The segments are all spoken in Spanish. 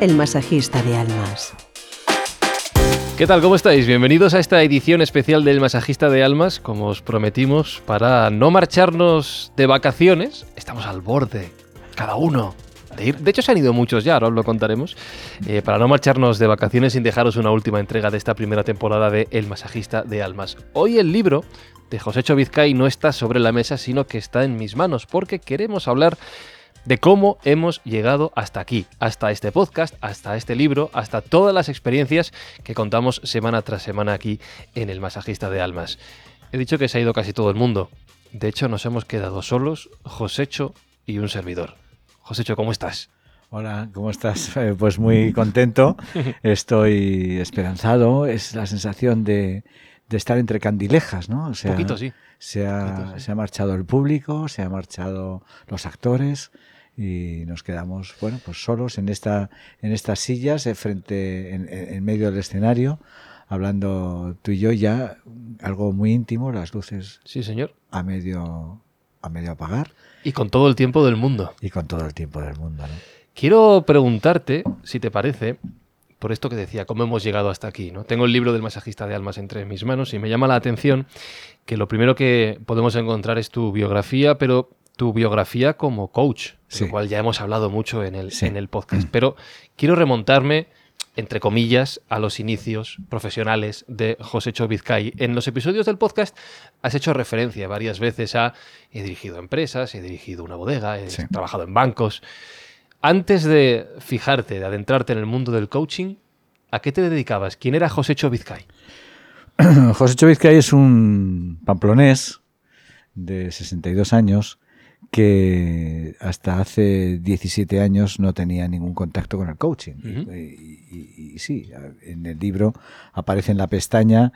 el masajista de almas. ¿Qué tal? ¿Cómo estáis? Bienvenidos a esta edición especial del Masajista de Almas, como os prometimos, para no marcharnos de vacaciones. Estamos al borde, cada uno. De, ir. de hecho, se han ido muchos ya, ahora os lo contaremos. Eh, para no marcharnos de vacaciones sin dejaros una última entrega de esta primera temporada de El Masajista de Almas. Hoy el libro de Josécho Vizcay no está sobre la mesa, sino que está en mis manos, porque queremos hablar de cómo hemos llegado hasta aquí, hasta este podcast, hasta este libro, hasta todas las experiencias que contamos semana tras semana aquí en el Masajista de Almas. He dicho que se ha ido casi todo el mundo. De hecho, nos hemos quedado solos, Josécho y un servidor. Josécho, ¿cómo estás? Hola, ¿cómo estás? Eh, Pues muy contento, estoy esperanzado, es la sensación de, de estar entre candilejas, ¿no? O sea, poquito sí. Se ha, Poquito, sí. se ha marchado el público, se ha marchado los actores y nos quedamos, bueno, pues solos en esta, en estas sillas, eh, frente, en, medio del escenario, hablando tú y yo ya algo muy íntimo, las luces Sí, señor. a medio, a medio apagar Y con todo el tiempo del mundo. y con todo el tiempo del mundo, ¿no? Quiero preguntarte, si te parece, por esto que decía, cómo hemos llegado hasta aquí. ¿no? Tengo el libro del masajista de almas entre mis manos y me llama la atención que lo primero que podemos encontrar es tu biografía, pero tu biografía como coach, Sí. lo cual ya hemos hablado mucho en el, Sí. en el podcast. Pero quiero remontarme, entre comillas, a los inicios profesionales de José Vizcay. En los episodios del podcast has hecho referencia varias veces a he dirigido empresas, he dirigido una bodega, he Sí. trabajado en bancos. Antes de fijarte, de adentrarte en el mundo del coaching, ¿a qué te dedicabas? ¿Quién era José Vizcay? José Vizcay es un pamplonés de 62 años que hasta hace 17 años no tenía ningún contacto con el coaching. Y, y- y sí, en el libro aparece en la pestaña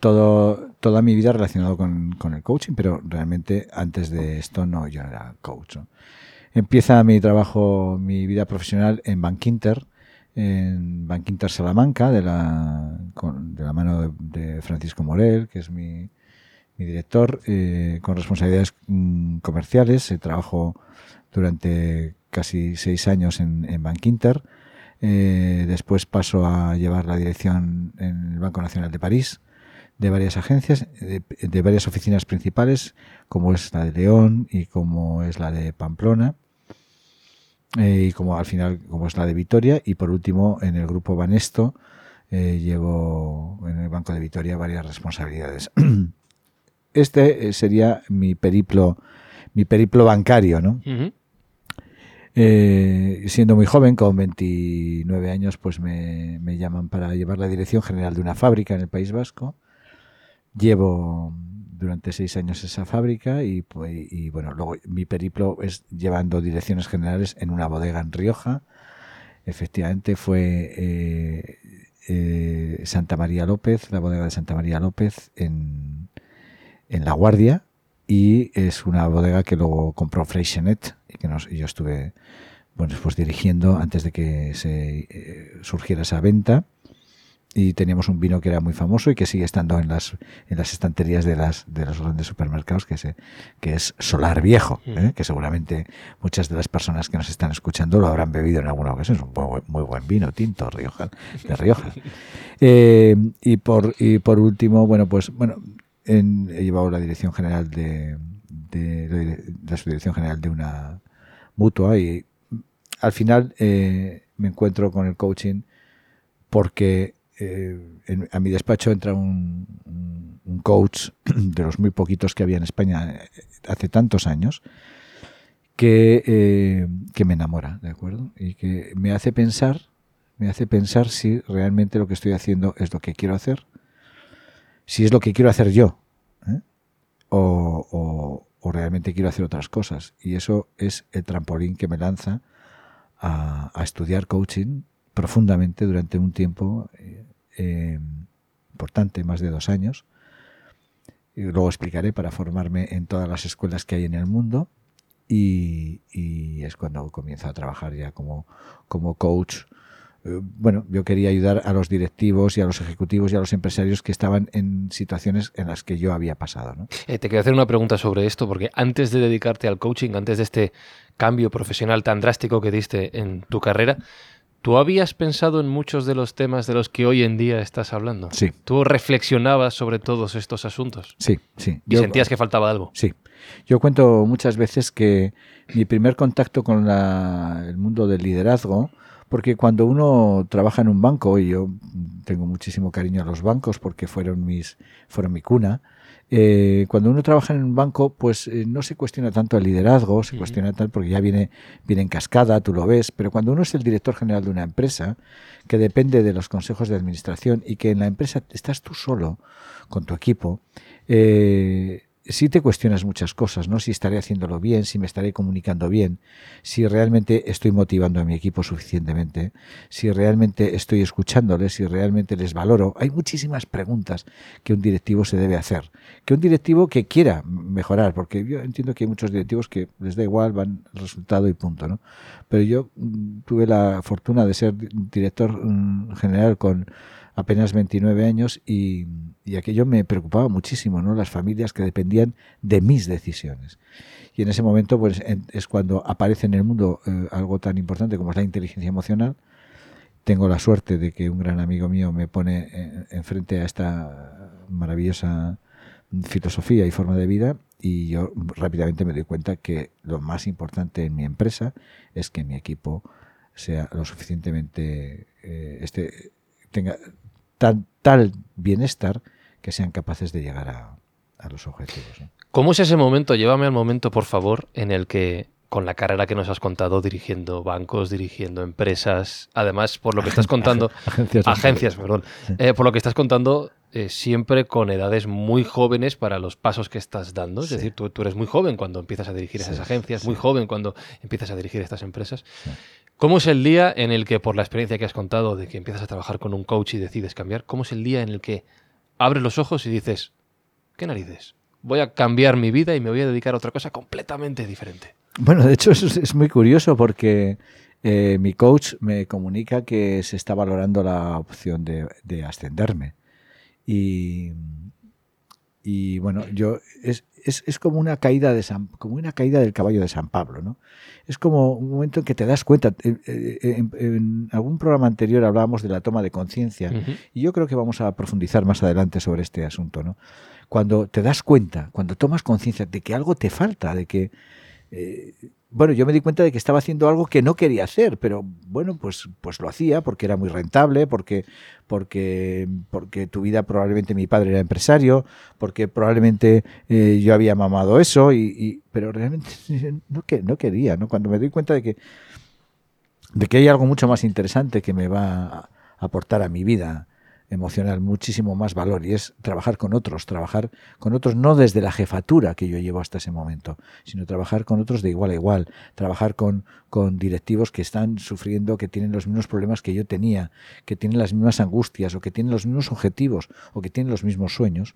todo, toda mi vida relacionado con, con el coaching, pero realmente antes de esto no, yo no era coach. ¿no? Empieza mi trabajo, mi vida profesional en Bankinter, en Bankinter Salamanca, de la, con- de la mano de, de Francisco Morel, que es mi, mi director, eh, con responsabilidades mm, comerciales. Eh, trabajo durante casi seis años en, en Bankinter. Eh, después paso a llevar la dirección en el Banco Nacional de París de varias agencias, de, de varias oficinas principales, como es la de León y como es la de Pamplona, y como al final como es la de Vitoria, y por último en el grupo Banesto llevo en el Banco de Vitoria varias responsabilidades. Este eh, sería mi periplo, mi periplo bancario, ¿no? Eh, siendo muy joven, con 29 años, pues me, me llaman para llevar la dirección general de una fábrica en el País Vasco. Llevo durante seis años esa fábrica y, pues, y, bueno, luego mi periplo es llevando direcciones generales en una bodega en Rioja. Efectivamente fue eh, eh, Santa María López, la bodega de Santa María López en, en La Guardia y es una bodega que luego compró Freixenet y que nos, y yo estuve bueno, pues dirigiendo antes de que se eh, surgiera esa venta. Y teníamos un vino que era muy famoso y que sigue estando en las en las estanterías de las de los grandes supermercados que se que es Solar Viejo ¿eh? Que seguramente muchas de las personas que nos están escuchando lo habrán bebido en alguna ocasión. Es un muy, buen- muy buen vino tinto Rioja de Rioja. Eh, y por y por último bueno pues bueno he llevado la dirección general de, la dire- la subdirección general de una mutua y al final eh, me encuentro con el coaching porque eh, a mi despacho entra un, un- un coach de los muy poquitos que había en España eh, hace tantos años que, eh, que me enamora, ¿de acuerdo? Y que me hace pensar, me hace pensar si realmente lo que estoy haciendo es lo que quiero hacer, si es lo que quiero hacer yo, ¿eh? o, realmente quiero hacer otras cosas. Y eso es el trampolín que me lanza a, a estudiar coaching profundamente durante un tiempo eh, eh, importante, más de dos años. Y luego explicaré para formarme en todas las escuelas que hay en el mundo. Y, y es cuando comienzo a trabajar ya como, como coach. Eh, Bueno, yo quería ayudar a los directivos y a los ejecutivos y a los empresarios que estaban en situaciones en las que yo había pasado. ¿no? Eh, te quiero hacer una pregunta sobre esto, porque antes de dedicarte al coaching, antes de este cambio profesional tan drástico que diste en tu carrera, ¿Tú habías pensado en muchos de los temas de los que hoy en día estás hablando? Sí. ¿Tú reflexionabas sobre todos estos asuntos? Sí, sí. ¿Y sentías que faltaba algo? Sí. Yo cuento muchas veces que mi primer contacto con la- el mundo del liderazgo, porque cuando uno trabaja en un banco, y yo tengo muchísimo cariño a los bancos porque fueron, mis, fueron mi cuna, eh, cuando uno trabaja en un banco, pues eh, no se cuestiona tanto el liderazgo, se cuestiona tal porque ya viene, viene en cascada, tú lo ves, pero cuando uno es el director general de una empresa, que depende de los consejos de administración y que en la empresa estás tú solo con tu equipo, eh, sí te cuestionas muchas cosas, ¿no? Si estaré haciéndolo bien, si me estaré comunicando bien, si realmente estoy motivando a mi equipo suficientemente, si realmente estoy escuchándoles, si realmente les valoro. Hay muchísimas preguntas que un directivo se debe hacer. Que un directivo que quiera mejorar, porque yo entiendo que hay muchos directivos que les da igual, van resultado y punto, ¿no? Pero yo mm, tuve la fortuna de ser di- director mm, general con apenas 29 años y, y aquello me preocupaba muchísimo, ¿no? Las familias que dependían de mis decisiones. Y en ese momento pues es cuando aparece en el mundo eh, algo tan importante como es la inteligencia emocional. Tengo la suerte de que un gran amigo mío me pone eh, enfrente a esta maravillosa filosofía y forma de vida y yo rápidamente me doy cuenta que lo más importante en mi empresa es que mi equipo sea lo suficientemente eh, este tenga tan, tal bienestar que sean capaces de llegar a, a los objetivos. ¿no? ¿Cómo es ese momento? Llévame al momento, por favor, en el que, con la carrera que nos has contado, dirigiendo bancos, dirigiendo empresas, además, por lo que estás contando, Agencias perdón, eh, por lo que estás contando, eh, siempre con edades muy jóvenes para los pasos que estás dando. Es Sí. decir, tú, tú eres muy joven cuando empiezas a dirigir esas agencias, muy joven cuando empiezas a dirigir estas empresas. ¿Cómo es el día en el que, por la experiencia que has contado de que empiezas a trabajar con un coach y decides cambiar, cómo es el día en el que abres los ojos y dices, ¿qué narices? Voy a cambiar mi vida y me voy a dedicar a otra cosa completamente diferente. Bueno, de hecho es, es muy curioso porque eh, mi coach me comunica que se está valorando la opción de, de ascenderme. Y, y bueno, yo es, es, es como una caída de San, como una caída del caballo de San Pablo, ¿no? Es como un momento en que te das cuenta. eh, eh, En, en algún programa anterior hablábamos de la toma de conciencia. Y yo creo que vamos a profundizar más adelante sobre este asunto, ¿no? Cuando te das cuenta, cuando tomas conciencia de que algo te falta, de que eh, bueno, yo me di cuenta de que estaba haciendo algo que no quería hacer, pero bueno, pues, pues lo hacía porque era muy rentable, porque, porque, porque tu vida probablemente mi padre era empresario, porque probablemente eh, yo había mamado eso, y, y- pero realmente no, que, no quería, ¿no? Cuando me doy cuenta de que, de que hay algo mucho más interesante que me va a aportar a mi vida emocional muchísimo más valor y es trabajar con otros, trabajar con otros no desde la jefatura que yo llevo hasta ese momento, sino trabajar con otros de igual a igual, trabajar con, con directivos que están sufriendo, que tienen los mismos problemas que yo tenía, que tienen las mismas angustias o que tienen los mismos objetivos o que tienen los mismos sueños.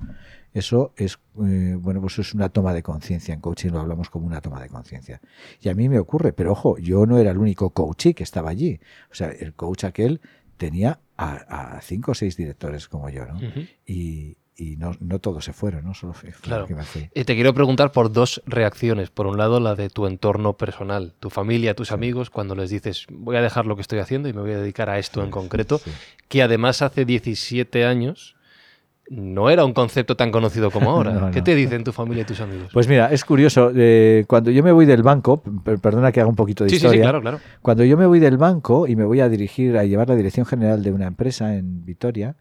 Eso es, eh, bueno, pues es una toma de conciencia. En coaching lo hablamos como una toma de conciencia. Y a mí me ocurre, pero ojo, yo no era el único coachee que estaba allí. O sea, el coach aquel tenía a, a cinco o seis directores como yo, ¿no? Y, y no, no todos se fueron, ¿no? Solo fue, Claro. que me fui. Eh, te quiero preguntar por dos reacciones. Por un lado, la de tu entorno personal, tu familia, tus amigos, cuando les dices, voy a dejar lo que estoy haciendo y me voy a dedicar a esto en concreto, Sí. que además hace 17 años no era un concepto tan conocido como ahora. No, ¿Qué te dicen tu familia y tus amigos? Pues mira, es curioso, eh, cuando yo me voy del banco, per- perdona que haga un poquito de sí, sí, sí, historia, claro, claro. cuando yo me voy del banco y me voy a dirigir, a llevar la dirección general de una empresa en Vitoria,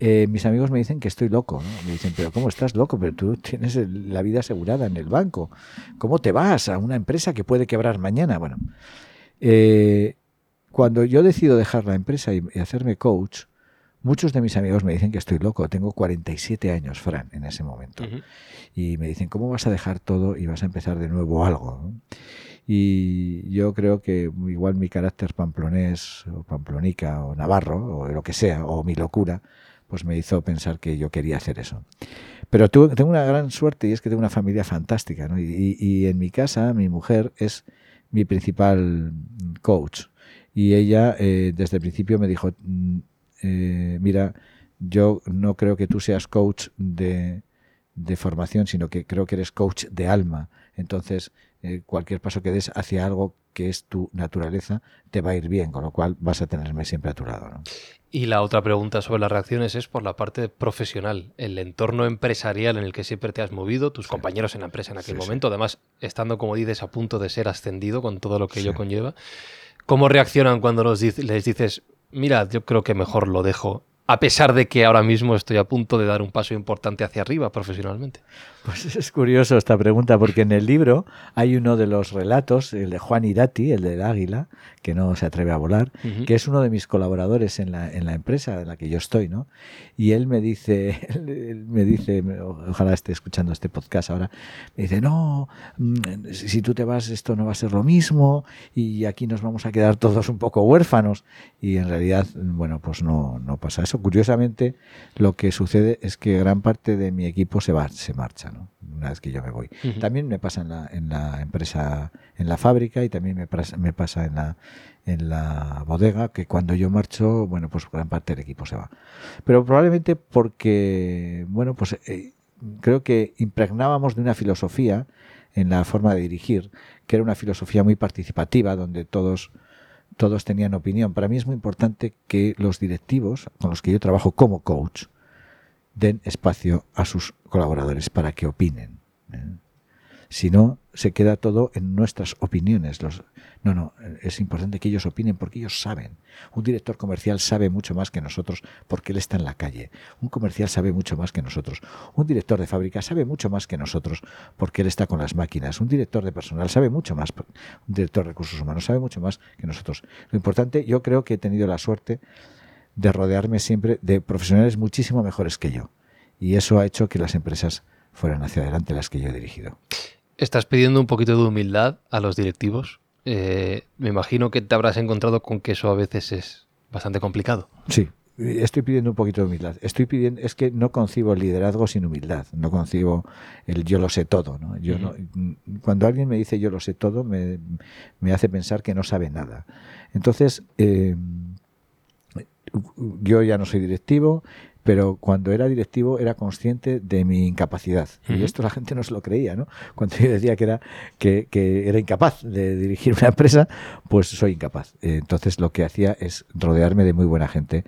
eh, mis amigos me dicen que estoy loco. ¿no? Me dicen, pero ¿cómo estás loco? Pero tú tienes el- la vida asegurada en el banco. ¿Cómo te vas a una empresa que puede quebrar mañana? Bueno, eh, cuando yo decido dejar la empresa y, y hacerme coach, muchos de mis amigos me dicen que estoy loco. Tengo 47 años, Fran, en ese momento y me dicen, ¿cómo vas a dejar todo y vas a empezar de nuevo algo? Y yo creo que igual mi carácter pamplonés o pamplonica o navarro o lo que sea, o mi locura, pues me hizo pensar que yo quería hacer eso. Pero tengo una gran suerte y es que tengo una familia fantástica. ¿no? Y, y- y en mi casa mi mujer es mi principal coach. Y ella eh, desde el principio me dijo, mm, eh, mira, yo no creo que tú seas coach de, de formación, sino que creo que eres coach de alma. Entonces, eh, cualquier paso que des hacia algo que es tu naturaleza te va a ir bien, con lo cual vas a tenerme siempre a tu lado. ¿no? Y la otra pregunta sobre las reacciones es por la parte profesional, el entorno empresarial en el que siempre te has movido, tus compañeros en la empresa en aquel Sí, sí. momento, además estando, como dices, a punto de ser ascendido con todo lo que ello conlleva. ¿Cómo reaccionan cuando les dices, mira, yo creo que mejor lo dejo, a pesar de que ahora mismo estoy a punto de dar un paso importante hacia arriba profesionalmente? Pues es curioso esta pregunta, porque en el libro hay uno de los relatos, el de Juan Irati, el del águila, que no se atreve a volar, que es uno de mis colaboradores en la, en la empresa en la que yo estoy, ¿no? Y él me dice, él- me dice, ojalá esté escuchando este podcast ahora, me dice, no, mm, si si tú te vas esto no va a ser lo mismo y aquí nos vamos a quedar todos un poco huérfanos. Y en realidad, bueno, pues no, no pasa eso. Curiosamente, lo que sucede es que gran parte de mi equipo se va, se marcha, ¿no? Una vez que yo me voy. También me pasa en la, en la empresa, en la fábrica y también me pasa, me pasa en la, en la bodega, que cuando yo marcho, bueno, pues gran parte del equipo se va. Pero probablemente porque, bueno, pues eh, creo que impregnábamos de una filosofía en la forma de dirigir, que era una filosofía muy participativa, donde todos todos tenían opinión. Para mí es muy importante que los directivos con los que yo trabajo como coach den espacio a sus colaboradores para que opinen. ¿eh? Si no, se queda todo en nuestras opiniones. Los, no, no, es importante que ellos opinen porque ellos saben. Un director comercial sabe mucho más que nosotros porque él está en la calle. Un comercial sabe mucho más que nosotros. Un director de fábrica sabe mucho más que nosotros porque él está con las máquinas. Un director de personal sabe mucho más. Un director de recursos humanos sabe mucho más que nosotros. Lo importante, yo creo que he tenido la suerte de rodearme siempre de profesionales muchísimo mejores que yo. Y eso ha hecho que las empresas fueran hacia adelante las que yo he dirigido. Estás pidiendo un poquito de humildad a los directivos. Eh, me imagino que te habrás encontrado con que eso a veces es bastante complicado. Sí, estoy pidiendo un poquito de humildad. Estoy pidiendo, es que no concibo el liderazgo sin humildad. No concibo el yo lo sé todo. ¿no? Yo no, cuando alguien me dice yo lo sé todo, me, me hace pensar que no sabe nada. Entonces, eh, yo ya no soy directivo, pero cuando era directivo era consciente de mi incapacidad. Y esto la gente no se lo creía, ¿no? Cuando yo decía que era, que, que era incapaz de dirigir una empresa, pues soy incapaz. Entonces lo que hacía es rodearme de muy buena gente,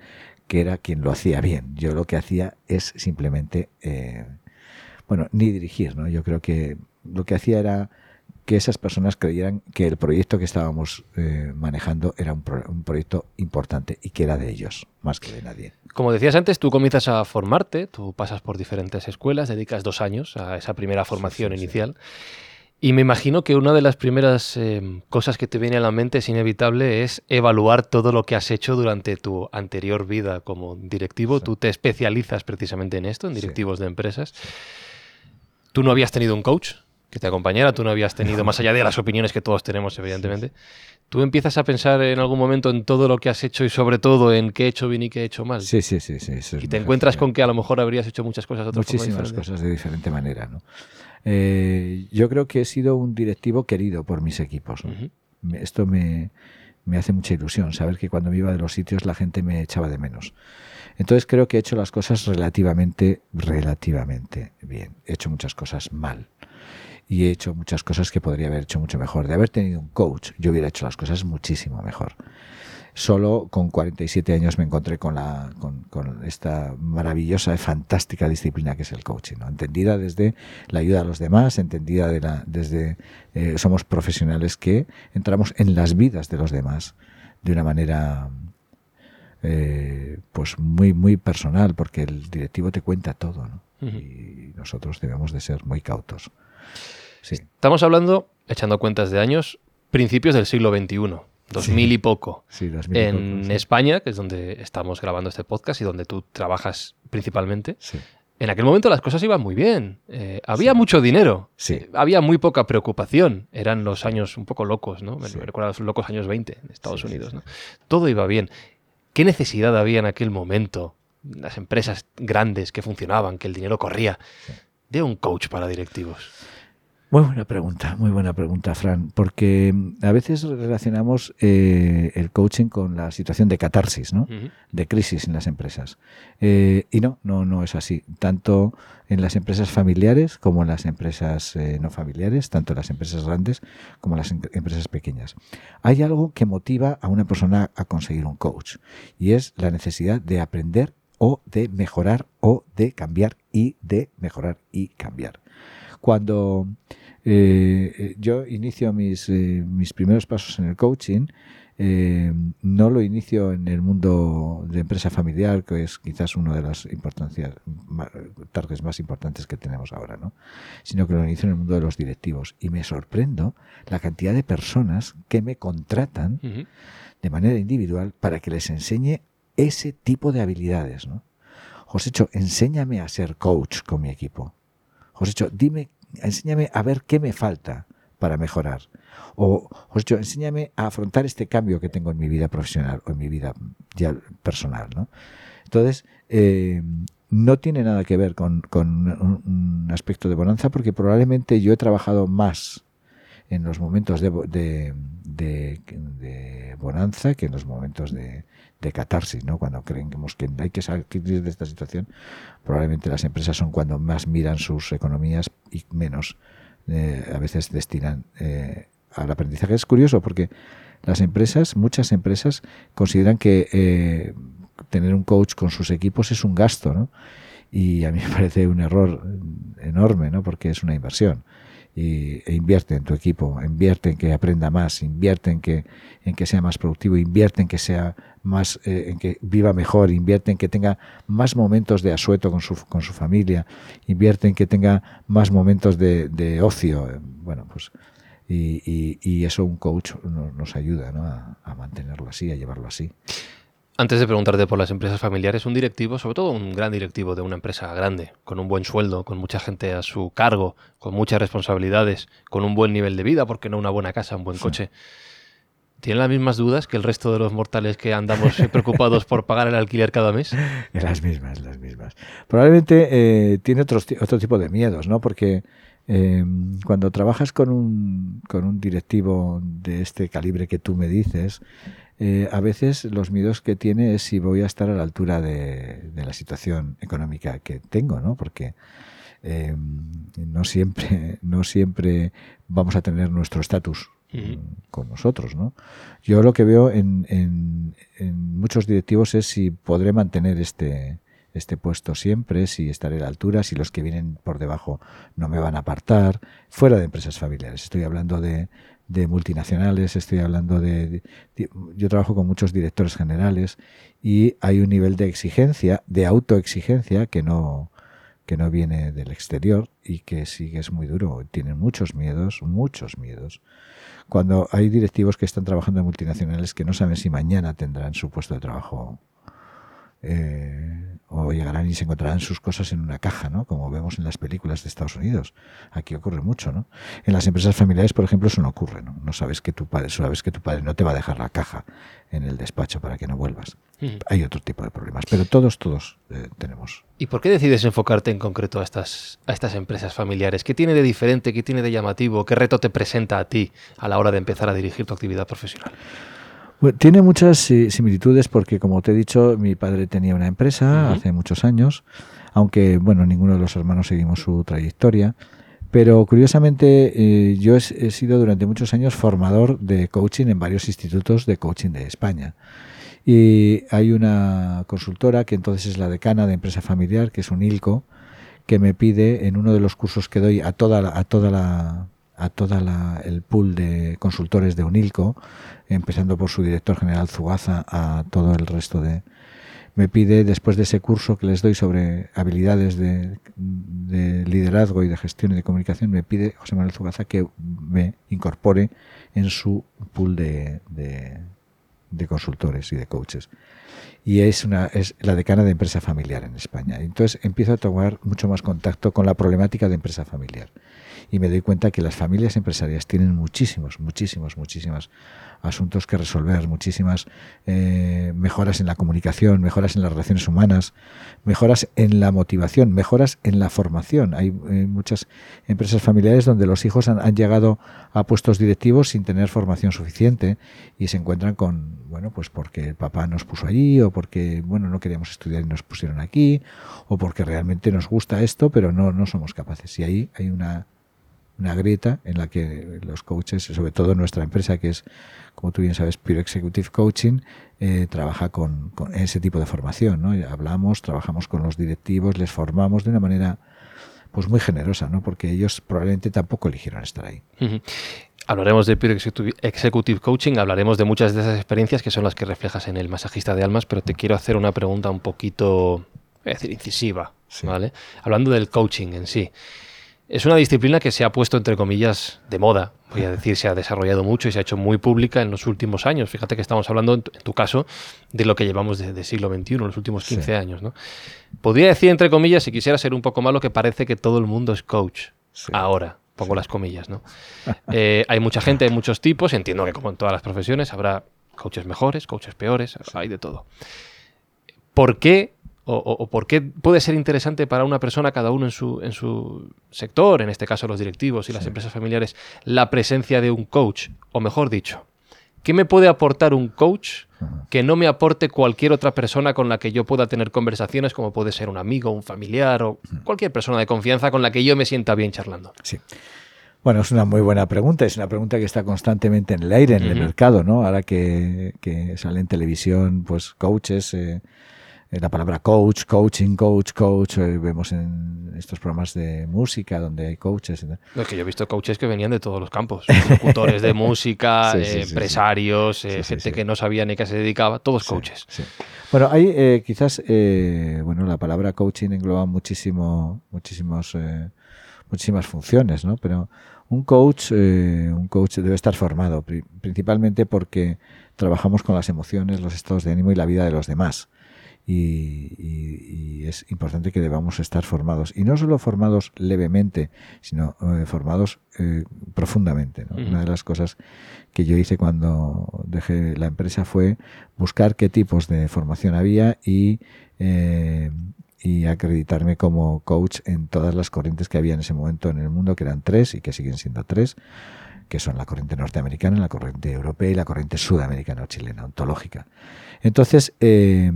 que era quien lo hacía bien. Yo lo que hacía es simplemente, eh, bueno, ni dirigir, ¿no? Yo creo que lo que hacía era que esas personas creyeran que el proyecto que estábamos eh, manejando era un, pro- un proyecto importante y que era de ellos, más que de nadie. Como decías antes, tú comienzas a formarte, tú pasas por diferentes escuelas, dedicas dos años a esa primera formación sí, sí. inicial. Y me imagino que una de las primeras eh, cosas que te viene a la mente es inevitable es evaluar todo lo que has hecho durante tu anterior vida como directivo. Tú te especializas precisamente en esto, en directivos de empresas. Tú no habías tenido un coach que te acompañara, tú no habías tenido, más allá de las opiniones que todos tenemos, evidentemente. Tú empiezas a pensar en algún momento en todo lo que has hecho y sobre todo en qué he hecho bien y qué he hecho mal. Sí, sí, sí. sí eso Y te encuentras fácil. con que a lo mejor habrías hecho muchas cosas de otra muchísimas cosas de diferente manera. ¿no? Eh, yo creo que he sido un directivo querido por mis equipos. Esto me, me hace mucha ilusión, saber que cuando me iba de los sitios la gente me echaba de menos. Entonces creo que he hecho las cosas relativamente, relativamente bien. He hecho muchas cosas mal. Y he hecho muchas cosas que podría haber hecho mucho mejor. De haber tenido un coach, yo hubiera hecho las cosas muchísimo mejor. Solo con 47 años me encontré con, la, con, con esta maravillosa y fantástica disciplina que es el coaching, ¿no? entendida desde la ayuda a los demás, entendida de la, desde eh, somos profesionales que entramos en las vidas de los demás de una manera eh, pues muy muy personal, porque el directivo te cuenta todo, ¿no? Y nosotros debemos de ser muy cautos. Sí. Estamos hablando, echando cuentas de años, principios del siglo XXI, 2000 y poco. Sí, 2000 y En poco, sí. España, que es donde estamos grabando este podcast y donde tú trabajas principalmente, en aquel momento las cosas iban muy bien. Eh, había Sí. mucho dinero. Sí. Había muy poca preocupación. Eran los años un poco locos, ¿no? Me Sí. recuerdo los locos años 20 en Estados Unidos. Todo iba bien. ¿Qué necesidad había en aquel momento? Las empresas grandes que funcionaban, que el dinero corría, de un coach para directivos. Muy buena pregunta, muy buena pregunta, Fran, porque mm, a veces relacionamos eh, el coaching con la situación de catarsis, ¿no? De crisis en las empresas. Eh, y no, no, no es así. Tanto en las empresas familiares como en las empresas eh, no familiares, tanto en las empresas grandes como en las em- empresas pequeñas. Hay algo que motiva a una persona a conseguir un coach y es la necesidad de aprender o de mejorar o de cambiar y de mejorar y cambiar. Cuando eh, eh, yo inicio mis, eh, mis primeros pasos en el coaching, eh, no lo inicio en el mundo de empresa familiar, que es quizás uno de las importancias, targets más importantes que tenemos ahora, ¿no? sino que lo inicio en el mundo de los directivos. Y me sorprendo la cantidad de personas que me contratan de manera individual para que les enseñe ese tipo de habilidades. ¿no? Josécho, enséñame a ser coach con mi equipo. Josécho, dime, enséñame a ver qué me falta para mejorar. O, Josécho, enséñame a afrontar este cambio que tengo en mi vida profesional o en mi vida ya personal. ¿no? Entonces, eh, no tiene nada que ver con, con un aspecto de bonanza porque probablemente yo he trabajado más en los momentos de, de, bonanza que en los momentos de, de catarsis, ¿no? Cuando creemos que hay que salir de esta situación, probablemente las empresas son cuando más miran sus economías y menos eh, a veces destinan eh, al aprendizaje. Es curioso porque las empresas, muchas empresas, consideran que eh, tener un coach con sus equipos es un gasto, ¿no? Y a mí me parece un error enorme, ¿no? Porque es una inversión y, e invierte en tu equipo, invierte en que aprenda más, invierte en que, en que sea más productivo, invierte en que sea más, eh, en que viva mejor, invierte en que tenga más momentos de asueto con su, con su familia, invierte en que tenga más momentos de, de ocio. eh, Bueno, pues y, y- eso un coach no- nos ayuda ¿no? a mantenerlo así, a llevarlo así. Antes de preguntarte por las empresas familiares, un directivo, sobre todo un gran directivo de una empresa grande, con un buen sueldo, con mucha gente a su cargo, con muchas responsabilidades, con un buen nivel de vida, porque no una buena casa, un buen coche, ¿tiene las mismas dudas que el resto de los mortales que andamos preocupados por pagar el alquiler cada mes? Las mismas, las mismas. Probablemente eh, tiene otros, ti- otro tipo de miedos, ¿no? Porque eh, cuando trabajas con un, con un directivo de este calibre que tú me dices, eh, a veces los miedos que tiene es si voy a estar a la altura de, de la situación económica que tengo, ¿no? Porque eh, no siempre, no siempre vamos a tener nuestro estatus mm, con nosotros, ¿no? Yo lo que veo en, en- en muchos directivos es si podré mantener este, este puesto siempre, si estaré a la altura, si los que vienen por debajo no me van a apartar, fuera de empresas familiares. Estoy hablando de, de multinacionales, estoy hablando de, Yo trabajo con muchos directores generales y hay un nivel de exigencia, de autoexigencia, que no que no viene del exterior y que sí que es muy duro. Tienen muchos miedos, muchos miedos cuando hay directivos que están trabajando en multinacionales que no saben si mañana tendrán su puesto de trabajo eh, o llegarán y se encontrarán sus cosas en una caja, ¿no? Como vemos en las películas de Estados Unidos. Aquí ocurre mucho, ¿no? En las empresas familiares, por ejemplo, eso no ocurre, ¿no? No sabes que tu padre, sabes que tu padre no te va a dejar la caja en el despacho para que no vuelvas. Hay otro tipo de problemas, pero todos, todos eh, tenemos. ¿Y por qué decides enfocarte en concreto a estas, a estas empresas familiares? ¿Qué tiene de diferente? ¿Qué tiene de llamativo? ¿Qué reto te presenta a ti a la hora de empezar a dirigir tu actividad profesional? Bueno, tiene muchas si- similitudes porque, como te he dicho, mi padre tenía una empresa hace muchos años, aunque, bueno, ninguno de los hermanos seguimos su trayectoria. Pero curiosamente, eh, yo he, he sido durante muchos años formador de coaching en varios institutos de coaching de España. Y hay una consultora que entonces es la decana de empresa familiar, que es un ILCO, que me pide en uno de los cursos que doy a toda la, a toda la a toda la, el pool de consultores de UNILCO, empezando por su director general Zugaza a todo el resto de me pide después de ese curso que les doy sobre habilidades de, de liderazgo y de gestión y de comunicación me pide José Manuel Zugaza que me incorpore en su pool de, de, de consultores y de coaches. Y es, una, es la decana de empresa familiar en España. Entonces empiezo a tomar mucho más contacto con la problemática de empresa familiar. Y me doy cuenta que las familias empresarias tienen muchísimos, muchísimos, muchísimas asuntos que resolver, muchísimas eh, mejoras en la comunicación, mejoras en las relaciones humanas, mejoras en la motivación, mejoras en la formación. Hay, eh, muchas empresas familiares donde los hijos han, llegado a puestos directivos sin tener formación suficiente y se encuentran con, bueno, pues porque el papá nos puso allí o porque, bueno, no queríamos estudiar y nos pusieron aquí o porque realmente nos gusta esto, pero no, no somos capaces. Y ahí hay una una grieta en la que los coaches, sobre todo nuestra empresa que es, como tú bien sabes, Pure Executive Coaching, eh, trabaja con, ese tipo de formación. ¿no? Hablamos, trabajamos con los directivos, les formamos de una manera pues muy generosa, ¿no? porque ellos probablemente tampoco eligieron estar ahí. Hablaremos de Pure Executive Coaching, hablaremos de muchas de esas experiencias que son las que reflejas en el masajista de almas, pero te quiero hacer una pregunta un poquito, voy a decir, incisiva, ¿vale? Hablando del coaching en sí. Es una disciplina que se ha puesto, entre comillas, de moda. Voy a decir, se ha desarrollado mucho y se ha hecho muy pública en los últimos años. Fíjate que estamos hablando, en tu, caso, de lo que llevamos de, siglo XXI, los últimos 15 años. ¿no? Podría decir, entre comillas, si quisiera ser un poco malo, que parece que todo el mundo es coach. Ahora, pongo las comillas. ¿no? Eh, hay mucha gente, hay muchos tipos. Entiendo que, como en todas las profesiones, habrá coaches mejores, coaches peores, hay de todo. ¿Por qué o, por qué puede ser interesante para una persona, cada uno en su, en su sector, en este caso los directivos y las empresas familiares, la presencia de un coach, o mejor dicho, ¿qué me puede aportar un coach que no me aporte cualquier otra persona con la que yo pueda tener conversaciones, como puede ser un amigo, un familiar o cualquier persona de confianza con la que yo me sienta bien charlando? Sí. Bueno, es una muy buena pregunta, es una pregunta que está constantemente en el aire, en el mercado, ¿no? Ahora que, que sale en televisión, pues coaches, eh, eh, la palabra coach, coaching, coach, coach, eh, vemos en estos programas de música donde hay coaches. Es que yo he visto coaches que venían de todos los campos, locutores de música, eh, empresarios, gente que no sabía ni qué se dedicaba, todos coaches. Bueno, hay quizás, bueno, la palabra coaching engloba muchísimo, muchísimos, muchísimas funciones, ¿no? Pero un coach, un coach debe estar formado, principalmente porque trabajamos con las emociones, los estados de ánimo y la vida de los demás y, es importante que debamos estar formados. Y no solo formados levemente, sino eh, formados eh, profundamente. Una de las cosas que yo hice cuando dejé la empresa fue buscar qué tipos de formación había y, eh, y acreditarme como coach en todas las corrientes que había en ese momento en el mundo, que eran tres y que siguen siendo tres que son la corriente norteamericana, la corriente europea y la corriente sudamericana o chilena, ontológica. Entonces, eh,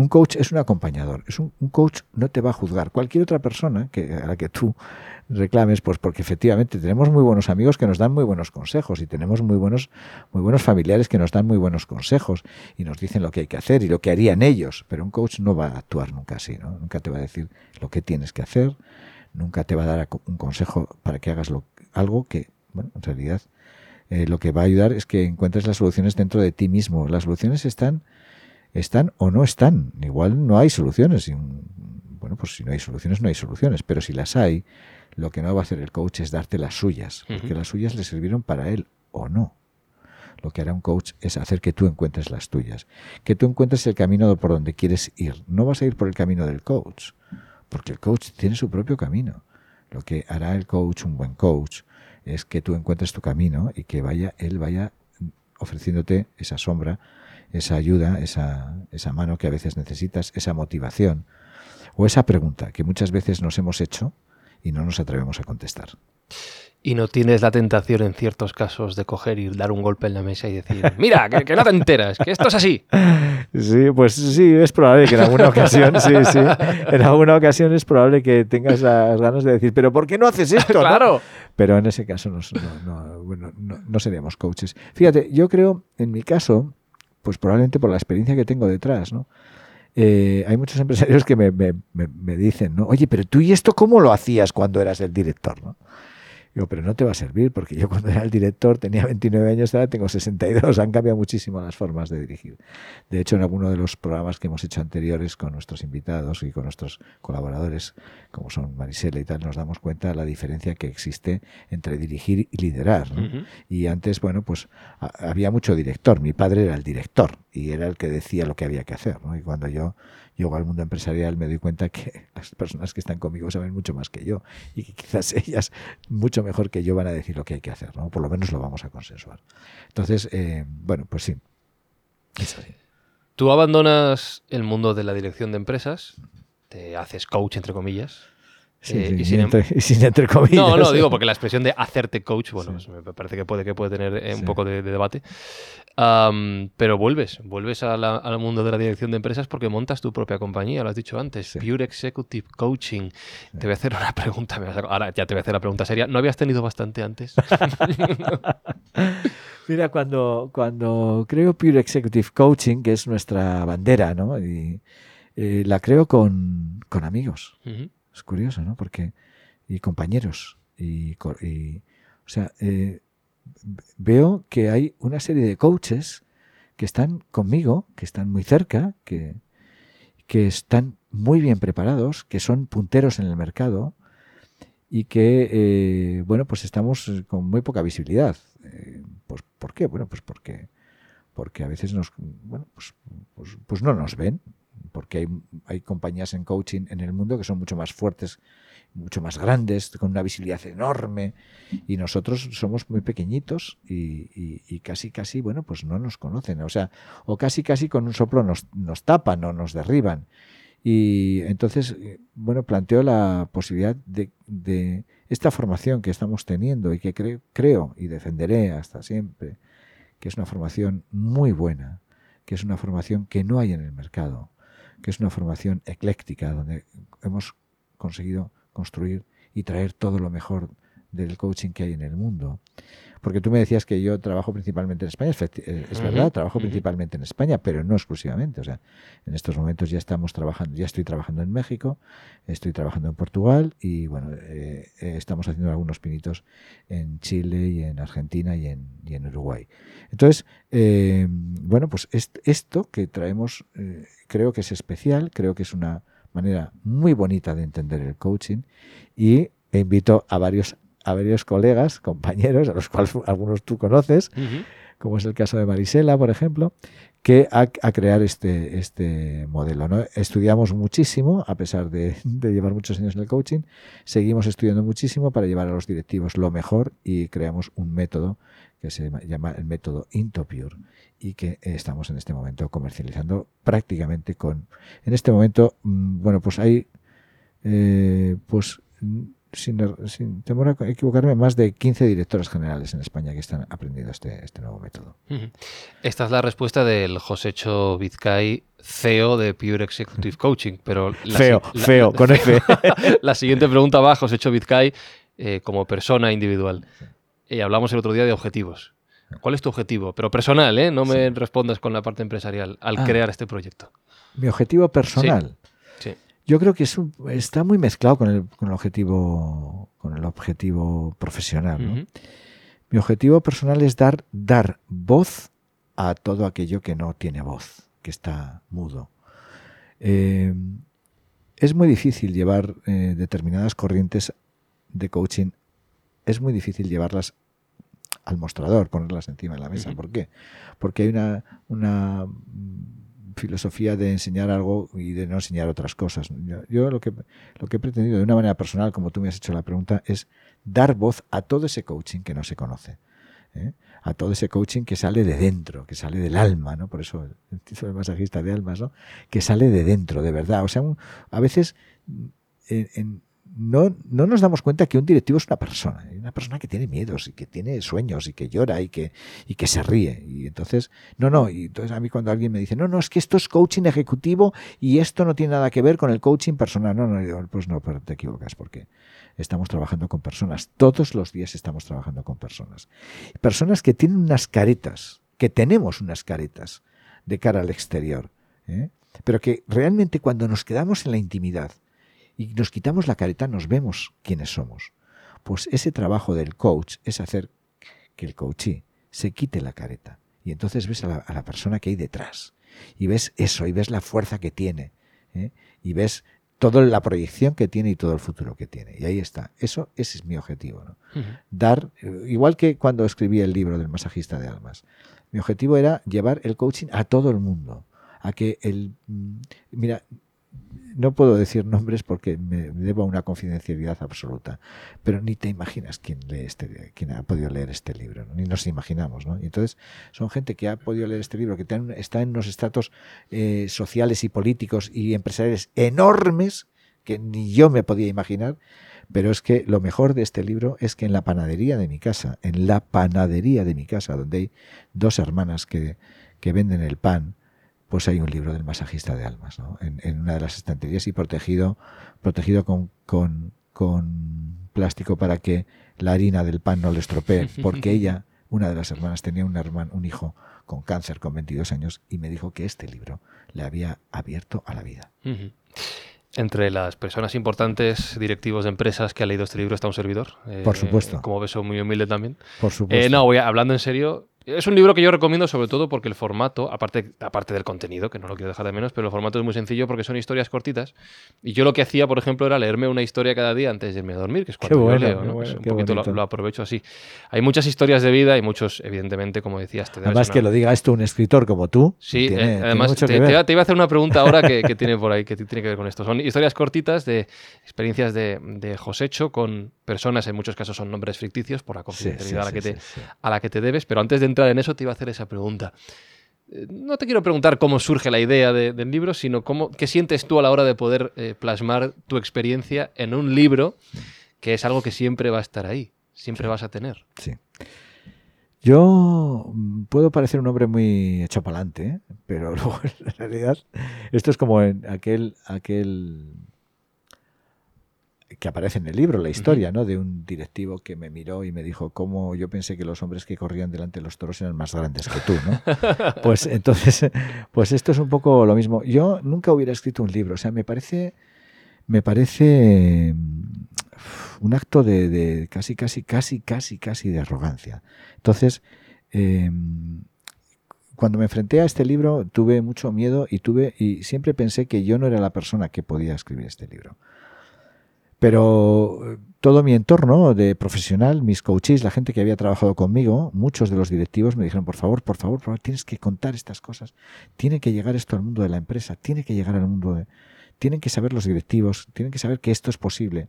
un coach es un acompañador. Es un, coach no te va a juzgar. Cualquier otra persona que, a la que tú reclames, pues porque efectivamente tenemos muy buenos amigos que nos dan muy buenos consejos y tenemos muy buenos, muy buenos familiares que nos dan muy buenos consejos y nos dicen lo que hay que hacer y lo que harían ellos. Pero un coach no va a actuar nunca así, ¿no? Nunca te va a decir lo que tienes que hacer, nunca te va a dar un consejo para que hagas lo, algo que, bueno, en realidad eh, lo que va a ayudar es que encuentres las soluciones dentro de ti mismo. Las soluciones están están o no están. Igual no hay soluciones. Bueno, pues si no hay soluciones, no hay soluciones. Pero si las hay, lo que no va a hacer el coach es darte las suyas, porque las suyas le sirvieron para él o no. Lo que hará un coach es hacer que tú encuentres las tuyas, que tú encuentres el camino por donde quieres ir. No vas a ir por el camino del coach, porque el coach tiene su propio camino. Lo que hará el coach, un buen coach, es que tú encuentres tu camino y que vaya, él vaya ofreciéndote esa sombra esa ayuda, esa, esa mano que a veces necesitas, esa motivación o esa pregunta que muchas veces nos hemos hecho y no nos atrevemos a contestar. Y no tienes la tentación en ciertos casos de coger y dar un golpe en la mesa y decir, mira, que, no te enteras, que esto es así. Sí, pues sí, es probable que en alguna ocasión, sí, sí, en alguna ocasión es probable que tengas las ganas de decir, pero ¿por qué no haces esto? claro. Pero en ese caso no, no, bueno, no, seríamos coaches. Fíjate, yo creo, en mi caso, pues probablemente por la experiencia que tengo detrás, ¿no? Eh, hay muchos empresarios que me, dicen, ¿no? Oye, pero tú y esto cómo lo hacías cuando eras el director, ¿no? Digo, pero no te va a servir porque yo cuando era el director tenía 29 años, ahora tengo 62. Han cambiado muchísimo las formas de dirigir. De hecho, en alguno de los programas que hemos hecho anteriores con nuestros invitados y con nuestros colaboradores, como son Marisela y tal, nos damos cuenta de la diferencia que existe entre dirigir y liderar. ¿no? Y antes, bueno, pues había mucho director. Mi padre era el director y era el que decía lo que había que hacer. ¿no? Y cuando yo llego al mundo empresarial me doy cuenta que las personas que están conmigo saben mucho más que yo y que quizás ellas mucho mejor que yo van a decir lo que hay que hacer, ¿no? Por lo menos lo vamos a consensuar. Entonces, eh, bueno, pues sí. Tú abandonas el mundo de la dirección de empresas, te haces coach, entre comillas, Sí, Eh, sí, y y, sin em- entre, y sin entre comillas. No, no, digo porque la expresión de hacerte coach, bueno, Sí. pues me parece que puede, que puede tener eh, un poco de, de debate. Pero vuelves, vuelves a la- al mundo de la dirección de empresas porque montas tu propia compañía, lo has dicho antes. Pure Executive Coaching. Te voy a hacer una pregunta, me vas a- ahora ya te voy a hacer la pregunta seria. ¿No habías tenido bastante antes? Mira, cuando, cuando creo Pure Executive Coaching, que es nuestra bandera, ¿no? Y, eh, la creo con, con amigos. Curioso, ¿no? Porque, y compañeros. Y, y, o sea, eh, veo que hay una serie de coaches que están conmigo, que están muy cerca, que, que están muy bien preparados, que son punteros en el mercado y que, eh, bueno, pues estamos con muy poca visibilidad. Eh, pues, ¿Por qué? Bueno, pues porque, porque a veces nos, bueno, pues, pues, pues no nos ven, porque hay, hay compañías en coaching en el mundo que son mucho más fuertes, mucho más grandes, con una visibilidad enorme, y nosotros somos muy pequeñitos y, y- casi, casi, bueno, pues no nos conocen, o sea, o casi, casi con un soplo nos, nos tapan o nos derriban. Y entonces, eh, bueno, planteo la posibilidad de, de esta formación que estamos teniendo y que cre- creo y defenderé hasta siempre, que es una formación muy buena, que es una formación que no hay en el mercado, que es una formación ecléctica, donde hemos conseguido construir y traer todo lo mejor del coaching que hay en el mundo. Porque tú me decías que yo trabajo principalmente en España, eh, es Ujú, verdad, trabajo principalmente en España, pero no exclusivamente. O sea, en estos momentos ya estamos trabajando, ya estoy trabajando en México, estoy trabajando en Portugal y bueno, eh, eh, estamos haciendo algunos pinitos en Chile y en Argentina y en, y en Uruguay. Entonces, eh, bueno, pues est- esto que traemos eh, creo que es especial, creo que es una manera muy bonita de entender el coaching y invito a varios a varios colegas, compañeros, a los cuales algunos tú conoces, como es el caso de Marisela, por ejemplo, que a, a crear este, este modelo. ¿no? Estudiamos muchísimo, a pesar de, de llevar muchos años en el coaching, seguimos estudiando muchísimo para llevar a los directivos lo mejor y creamos un método que se llama- el método Intopure y que estamos en este momento comercializando prácticamente con... En este momento, mm, bueno, pues hay, eh, pues sin, er- sin temor a equivocarme, más de 15 directores generales en España que están aprendiendo este, este nuevo método. Esta es la respuesta del Josecho Vizcay, CEO de Pure Executive Coaching, pero la feo, la- feo, la- con F. La siguiente pregunta va a Josecho Vizcay eh, como persona individual. Eh, hablamos el otro día de objetivos. ¿Cuál es tu objetivo? Pero personal, ¿eh? No me Sí. respondas con la parte empresarial al Ah. crear este proyecto. Mi objetivo personal. Sí. Yo creo que es un- está muy mezclado con el, con el objetivo con el objetivo profesional. ¿no? Mi objetivo personal es dar, dar voz a todo aquello que no tiene voz, que está mudo. Eh, es muy difícil llevar eh, determinadas corrientes de coaching, es muy difícil llevarlas al mostrador, ponerlas encima de la mesa. ¿Por qué? Porque hay una, una filosofía de enseñar algo y de no enseñar otras cosas. Yo, lo, que, lo que he pretendido de una manera personal, como tú me has hecho la pregunta, es dar voz a todo ese coaching que no se conoce. ¿eh? A todo ese coaching que sale de dentro, que sale del alma, ¿no? Por eso el masajista de almas, ¿no? Que sale de dentro, de verdad. O sea, a veces en- no, no nos damos cuenta que un directivo es una persona, ¿eh? una persona que tiene miedos y que tiene sueños y que llora y que, y que se ríe. Y entonces, no, no, y entonces a mí cuando alguien me dice, no, no, es que esto es coaching ejecutivo y esto no tiene nada que ver con el coaching personal. No, no, pues no, pero te equivocas porque estamos trabajando con personas. Todos los días estamos trabajando con personas. Personas que tienen unas caretas, que tenemos unas caretas de cara al exterior, ¿eh? pero que realmente cuando nos quedamos en la intimidad y nos quitamos la careta nos vemos quiénes somos. Pues ese trabajo del coach es hacer que el coachee se quite la careta. Y entonces ves a la, a la persona que hay detrás. Y ves eso, y ves la fuerza que tiene. ¿eh? Y ves toda la proyección que tiene y todo el futuro que tiene. Y ahí está. Eso, ese es mi objetivo. ¿no? Dar, eh, igual que cuando escribí el libro del masajista de almas, mi objetivo era llevar el coaching a todo el mundo. A que el. mm, Mira, no puedo decir nombres porque me debo a una confidencialidad absoluta, pero ni te imaginas quién lee este, ha podido leer este libro, ni nos imaginamos, ¿no? Y entonces son gente que ha podido leer este libro, que está en unos estratos eh, sociales y políticos y empresariales enormes que ni yo me podía imaginar, pero es que lo mejor de este libro es que en la panadería de mi casa, en la panadería de mi casa, donde hay dos hermanas que venden el pan, pues hay un libro del masajista de almas, ¿no? en, en una de las estanterías y protegido, protegido con, con, con plástico para que la harina del pan no le estropee, porque ella, una de las hermanas, tenía un, hermano, un hijo con cáncer con 22 años y me dijo que este libro le había abierto a la vida. Entre las personas importantes, directivos de empresas que ha leído este libro está un servidor. eh, Por supuesto. Como beso muy humilde también. Por supuesto. Eh, no, voy a- hablando en serio. Es un libro que yo recomiendo sobre todo porque el formato, aparte, aparte del contenido, que no lo quiero dejar de menos, pero el formato es muy sencillo porque son historias cortitas. Y yo lo que hacía, por ejemplo, era leerme una historia cada día antes de irme a dormir, que es cuando bueno, leo. ¿no? bueno, Es un poquito lo, aprovecho así. Hay muchas historias de vida y muchos, evidentemente, como decías, te Además una- que lo diga esto un escritor como tú. Sí, tiene, eh, tiene además mucho te, te iba, te iba a hacer una pregunta ahora que, que tiene por ahí, que tiene que ver con esto. Son historias cortitas de experiencias de, de Josecho con personas, en muchos casos son nombres ficticios por la Sí, sí, confidencialidad a, la sí, que te, a la que te debes, pero antes de entrar en eso te iba a hacer esa pregunta. Eh, No te quiero preguntar cómo surge la idea de- del libro, sino cómo, qué sientes tú a la hora de poder eh, plasmar tu experiencia en un libro, que es algo que siempre va a estar ahí, siempre vas a tener. Sí. Yo mm, puedo parecer un hombre muy hecho pa'lante, ¿eh? pero luego en realidad esto es como en aquel, aquel que aparece en el libro, la historia, ¿no? De un directivo que me miró y me dijo cómo yo pensé que los hombres que corrían delante de los toros eran más grandes que tú, ¿no? Pues entonces, pues esto es un poco lo mismo. Yo nunca hubiera escrito un libro, o sea, me parece, me parece mm, un acto de, de casi, casi, casi, casi, casi de arrogancia. Entonces, eh, cuando me enfrenté a este libro tuve mucho miedo y tuve y siempre pensé que yo no era la persona que podía escribir este libro. Pero eh, todo mi entorno de profesional, mis coaches, la gente que había trabajado conmigo, muchos de los directivos me dijeron, por favor, por favor, por favor, tienes que contar estas cosas. Tiene que llegar esto al mundo de la empresa, tiene que llegar al mundo de... Tienen que saber los directivos, tienen que saber que esto es posible.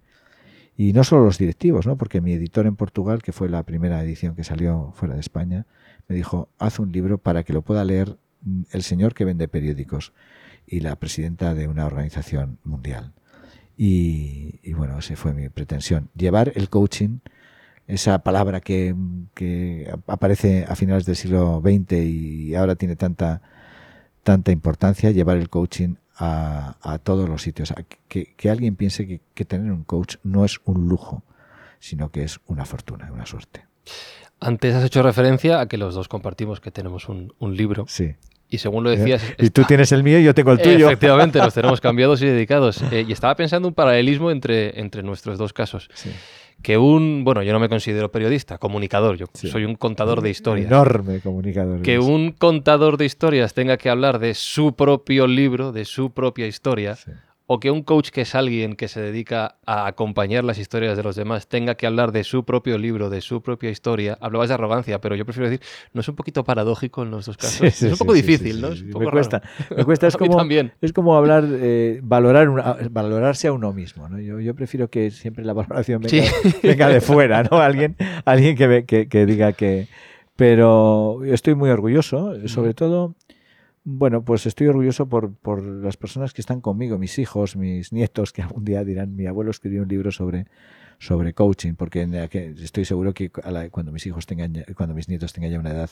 Y no solo los directivos, ¿no? porque mi editor en Portugal, que fue la primera edición que salió fuera de España, me dijo, haz un libro para que lo pueda leer mm, el señor que vende periódicos y la presidenta de una organización mundial. Y, y bueno, esa fue mi pretensión. Llevar el coaching, esa palabra que, que aparece a finales del siglo XX y ahora tiene tanta, tanta importancia, llevar el coaching a, a todos los sitios. Que, que alguien piense que, que tener un coach no es un lujo, sino que es una fortuna, una suerte. Antes has hecho referencia a que los dos compartimos que tenemos un, un libro. Sí. Y según lo decías... Y tú tienes el mío y yo tengo el tuyo. Efectivamente, los tenemos cambiados y dedicados. Eh, y estaba pensando un paralelismo entre, entre nuestros dos casos. Sí. Que un, bueno, yo no me considero periodista, comunicador, yo Sí. soy un contador de historias. Enorme comunicador. Que un contador de historias tenga que hablar de su propio libro, de su propia historia, Sí. O que un coach que es alguien que se dedica a acompañar las historias de los demás tenga que hablar de su propio libro, de su propia historia. Hablabas de arrogancia, pero yo prefiero decir, ¿no es un poquito paradójico en los dos casos? Sí, sí, es un poco sí, difícil, ¿no? Es Me cuesta, me cuesta. Es como, también. es como hablar, eh, valorar una- valorarse a uno mismo. ¿no? Yo, yo prefiero que siempre la valoración venga, de fuera, ¿no? Alguien, alguien que, que diga que. Pero estoy muy orgulloso, sobre todo. Bueno, pues estoy orgulloso por, por las personas que están conmigo, mis hijos, mis nietos, que algún día dirán, mi abuelo escribió un libro sobre, sobre coaching, porque estoy seguro que a la- cuando mis hijos tengan, cuando mis nietos tengan ya una edad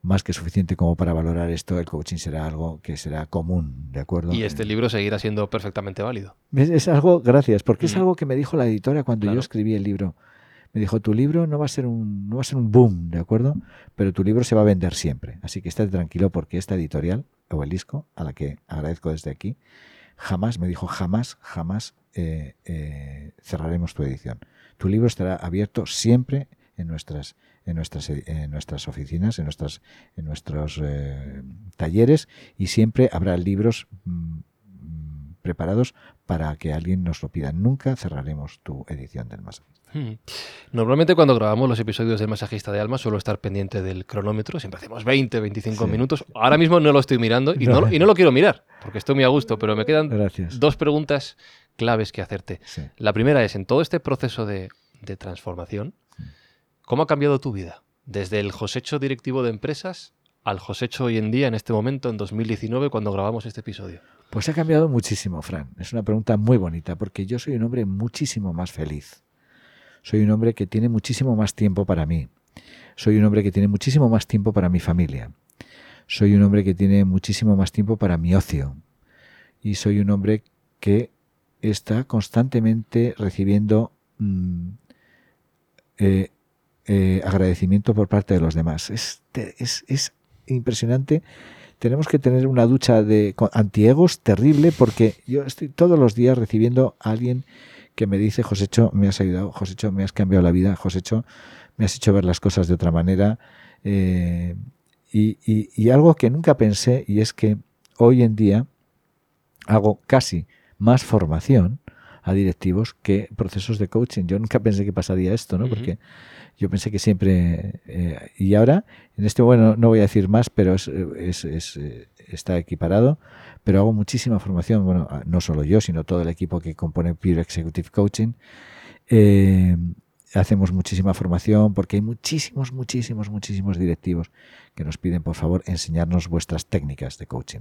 más que suficiente como para valorar esto, el coaching será algo que será común, ¿de acuerdo? Y este libro seguirá siendo perfectamente válido. es, es algo, gracias, porque es Mm. algo que me dijo la editora cuando Claro. yo escribí el libro. Me dijo, tu libro no va a ser un, no va a ser un boom, ¿de acuerdo? Pero tu libro se va a vender siempre. Así que estate tranquilo porque esta editorial, Obelisco, a la que agradezco desde aquí, jamás, me dijo, jamás, jamás eh, eh, cerraremos tu edición. Tu libro estará abierto siempre en nuestras en nuestras en nuestras oficinas, en nuestras en nuestros eh, talleres y siempre habrá libros mm, preparados para que alguien nos lo pida. Nunca cerraremos tu edición del masajista. Hmm. Normalmente cuando grabamos los episodios del masajista de alma suelo estar pendiente del cronómetro, siempre hacemos 20, 25 Sí. minutos. Ahora mismo no lo estoy mirando y no, lo- y no lo quiero mirar, porque estoy muy a gusto, pero me quedan Gracias. dos preguntas claves que hacerte. Sí. La primera es, en todo este proceso de, de transformación, ¿cómo ha cambiado tu vida? Desde el Josecho directivo de empresas al Josecho hoy en día, en este momento, en 2019, cuando grabamos este episodio. Pues ha cambiado muchísimo, Fran. Es una pregunta muy bonita porque yo soy un hombre muchísimo más feliz. Soy un hombre que tiene muchísimo más tiempo para mí. Soy un hombre que tiene muchísimo más tiempo para mi familia. Soy un hombre que tiene muchísimo más tiempo para mi ocio. Y soy un hombre que está constantemente recibiendo mm, eh, eh, agradecimiento por parte de los demás. Es, es, es impresionante. Tenemos que tener una ducha de antiegos terrible porque yo estoy todos los días recibiendo a alguien que me dice, Josecho, me has ayudado, Josecho, me has cambiado la vida, Josecho, me has hecho ver las cosas de otra manera. eh, y algo que nunca pensé, y es que hoy en día hago casi más formación a directivos que procesos de coaching. Yo nunca pensé que pasaría esto, ¿no? Porque yo pensé que siempre... eh, y ahora, en este bueno, no voy a decir más, pero es, es- es, eh, está equiparado, pero hago muchísima formación, bueno, no solo yo, sino todo el equipo que compone Pure Executive Coaching. Eh, hacemos muchísima formación porque hay muchísimos, muchísimos, muchísimos directivos que nos piden, por favor, enseñarnos vuestras técnicas de coaching.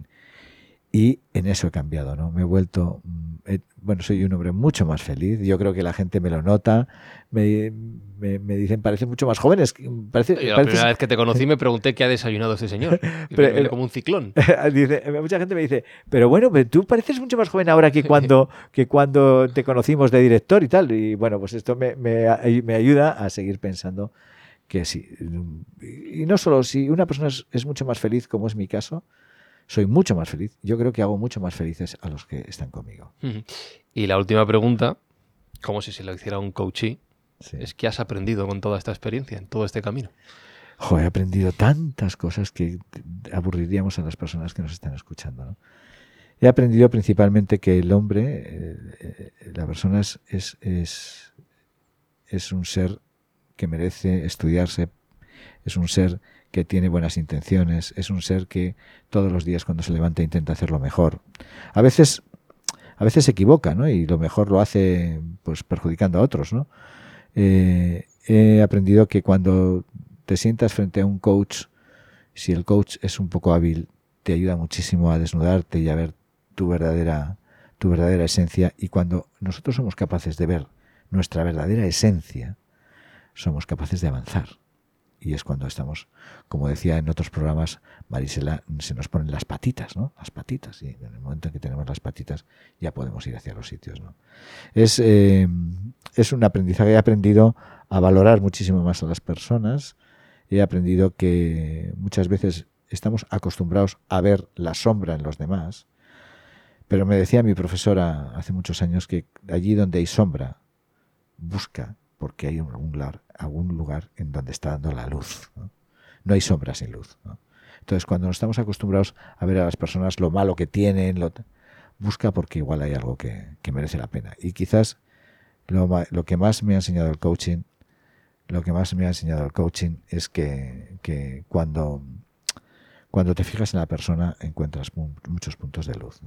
Y en eso he cambiado, ¿no? Me he vuelto, mm, bueno, soy un hombre mucho más feliz. Yo creo que la gente me lo nota. Me, me- me dicen, parecen mucho más jóvenes. que- Parece, la pareces- primera vez que te conocí me pregunté qué ha desayunado este señor. Pero, me como un ciclón. Dice- mucha gente me dice, pero bueno, pero tú pareces mucho más joven ahora que cuando, que cuando te conocimos de director y tal. Y bueno, pues esto me, me- me ayuda a seguir pensando que sí. Y no solo si una persona es, es mucho más feliz, como es mi caso, soy mucho más feliz. Yo creo que hago mucho más felices a los que están conmigo. Y la última pregunta, como si se lo hiciera un coachee, Sí. es ¿qué has aprendido con toda esta experiencia, en todo este camino? Jo, he aprendido tantas cosas que aburriríamos a las personas que nos están escuchando. ¿no? He aprendido principalmente que el hombre, eh, eh, la persona es, es, es, es un ser que merece estudiarse, es un ser que tiene buenas intenciones, es un ser que todos los días cuando se levanta intenta hacerlo mejor. A veces, a veces se equivoca, ¿no? Y lo mejor lo hace pues perjudicando a otros, ¿no? Eh, he aprendido que cuando te sientas frente a un coach, si el coach es un poco hábil, te ayuda muchísimo a desnudarte y a ver tu verdadera, tu verdadera esencia. Y cuando nosotros somos capaces de ver nuestra verdadera esencia, somos capaces de avanzar. Y es cuando estamos, como decía en otros programas, Marisela, se nos ponen las patitas, ¿no? Las patitas. Y en el momento en que tenemos las patitas, ya podemos ir hacia los sitios, ¿no? Es, eh, es un aprendizaje. He aprendido a valorar muchísimo más a las personas. He aprendido que muchas veces estamos acostumbrados a ver la sombra en los demás. Pero me decía mi profesora hace muchos años que allí donde hay sombra, busca porque hay algún lugar, algún lugar en donde está dando la luz. ¿no? Hay sombra sin luz. Entonces, cuando nos estamos acostumbrados a ver a las personas lo malo que tienen, busca porque igual hay algo que, merece la pena. Y quizás lo, que más me ha enseñado el coaching, lo que más me ha enseñado el coaching es que, cuando, te fijas en la persona encuentras mu- muchos puntos de luz.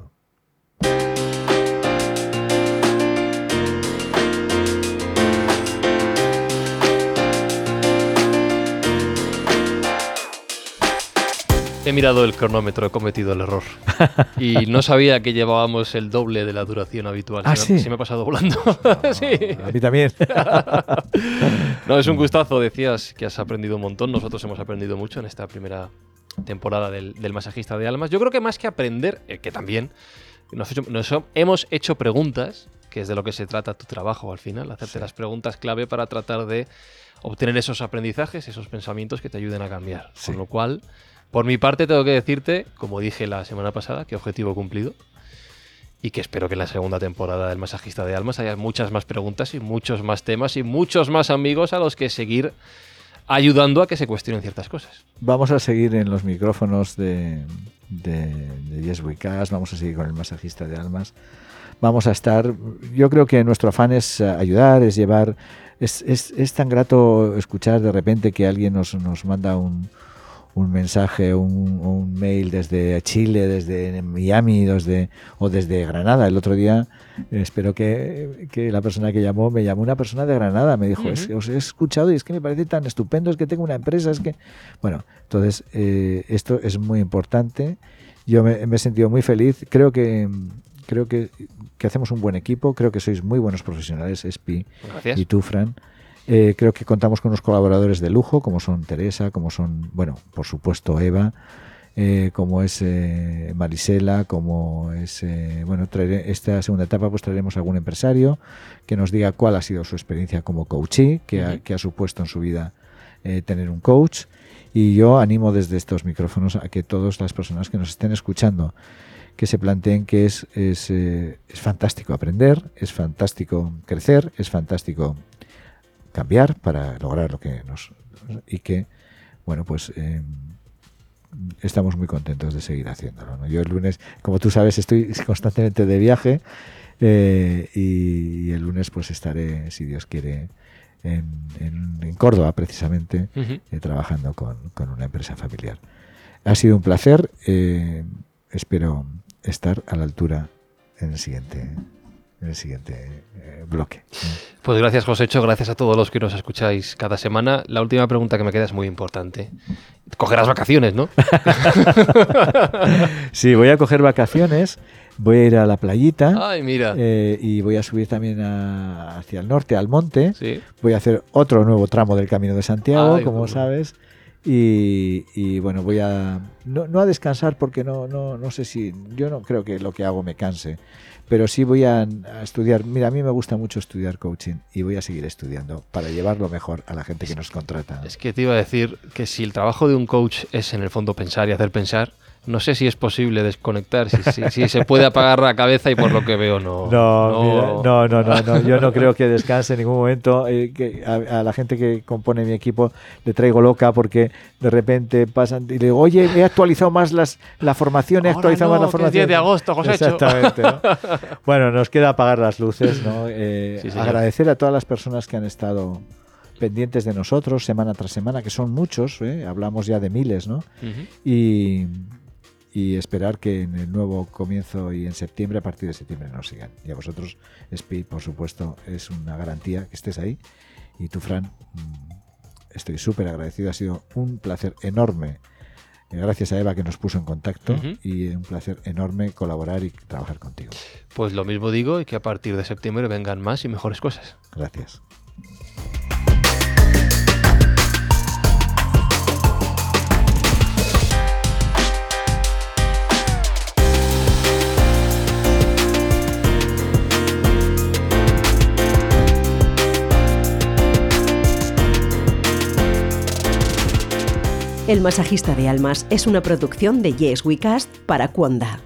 He mirado el cronómetro, he cometido el error. Y no sabía que llevábamos el doble de la duración habitual. Ah, se, me, ¿sí? se me ha pasado volando. sí. A mí también. No, es un gustazo. Decías que has aprendido un montón. Nosotros hemos aprendido mucho en esta primera temporada del, del masajista de almas. Yo creo que más que aprender, eh, que también nos, hecho- nos hemos hecho preguntas, que es de lo que se trata tu trabajo al final, hacerte las preguntas clave para tratar de obtener esos aprendizajes, esos pensamientos que te ayuden a cambiar. Con lo cual, por mi parte tengo que decirte, como dije la semana pasada, que objetivo cumplido. y que espero que en la segunda temporada del Masajista de Almas haya muchas más preguntas y muchos más temas y muchos más amigos a los que seguir ayudando a que se cuestionen ciertas cosas. Vamos a seguir en los micrófonos de, de, de Yes We Cast, vamos a seguir con el Masajista de Almas. Vamos a estar, yo creo que nuestro afán es eh, ayudar, es llevar, es, es, es tan grato escuchar de repente que alguien nos, nos manda un, un mensaje, un, un, mail desde Chile, desde Miami, desde, o desde Granada. El otro día, eh, espero que, que, la persona que llamó, me llamó una persona de Granada, me dijo, uh -huh. es que os he escuchado y es que me parece tan estupendo, es que tengo una empresa, es que... Bueno, entonces, eh, esto es muy importante. Yo me, me, he sentido muy feliz. Creo que... Creo que, que hacemos un buen equipo, creo que sois muy buenos profesionales, Espi Gracias. y tú, Fran. Eh, creo que contamos con unos colaboradores de lujo, como son Teresa, como son, bueno, por supuesto Eva, eh, como es eh, Marisela, como es, bueno, traeré, esta segunda etapa pues traeremos algún empresario que nos diga cuál ha sido su experiencia como coachee, que, uh -huh. ha, que ha supuesto en su vida tener un coach. Y yo animo desde estos micrófonos a que todas las personas que nos estén escuchando que se planteen que es, es, eh, es fantástico aprender, es fantástico crecer, es fantástico cambiar para lograr lo que nos y que bueno pues eh, estamos muy contentos de seguir haciéndolo ¿no? yo el lunes como tú sabes estoy constantemente de viaje eh, y, y, el lunes pues estaré si Dios quiere en, en, en Córdoba precisamente uh -huh. eh, trabajando con, con, una empresa familiar ha sido un placer eh, espero estar a la altura en el siguiente en el siguiente eh, bloque. Pues gracias, Josécho, gracias a todos los que nos escucháis cada semana. La última pregunta que me queda es muy importante. Cogerás vacaciones, ¿no? sí, voy a coger vacaciones. Voy a ir a la playita. Ay, mira. Eh, y voy a subir también a, hacia el norte, al monte. Sí. Voy a hacer otro nuevo tramo del Camino de Santiago, Ay, como sabes. Y, y, bueno, voy a no, no, a descansar porque no, no, no sé si yo no creo que lo que hago me canse, pero sí voy a, a, estudiar. Mira, a mí me gusta mucho estudiar coaching y voy a seguir estudiando para llevarlo mejor a la gente que nos contrata. Es que te iba a decir que si el trabajo de un coach es en el fondo pensar y hacer pensar, no sé si es posible desconectar, si, si, si, se puede apagar la cabeza y por lo que veo no. No, no, mira, no, no, no, no, yo no creo que descanse en ningún momento. Eh, que a, a, la gente que compone mi equipo le traigo loca porque de repente pasan y le digo, oye, he actualizado más las, la formación, he Ahora actualizado no, más la formación. Que 10 de agosto, José. Exactamente. ¿no? bueno, nos queda apagar las luces, ¿no? Eh, sí, agradecer a todas las personas que han estado pendientes de nosotros semana tras semana, que son muchos, ¿eh? hablamos ya de miles, ¿no? Uh -huh. Y y esperar que en el nuevo comienzo y en septiembre, a partir de septiembre, nos sigan. Y a vosotros, Speed, por supuesto, es una garantía que estés ahí. Y tú, Fran, mm, estoy súper agradecido. Ha sido un placer enorme. Eh, Gracias a Eva que nos puso en contacto uh -huh. y un placer enorme colaborar y trabajar contigo. Pues lo mismo digo y que a partir de septiembre vengan más y mejores cosas. Gracias. El masajista de almas es una producción de Yes We Cast para Cuonda.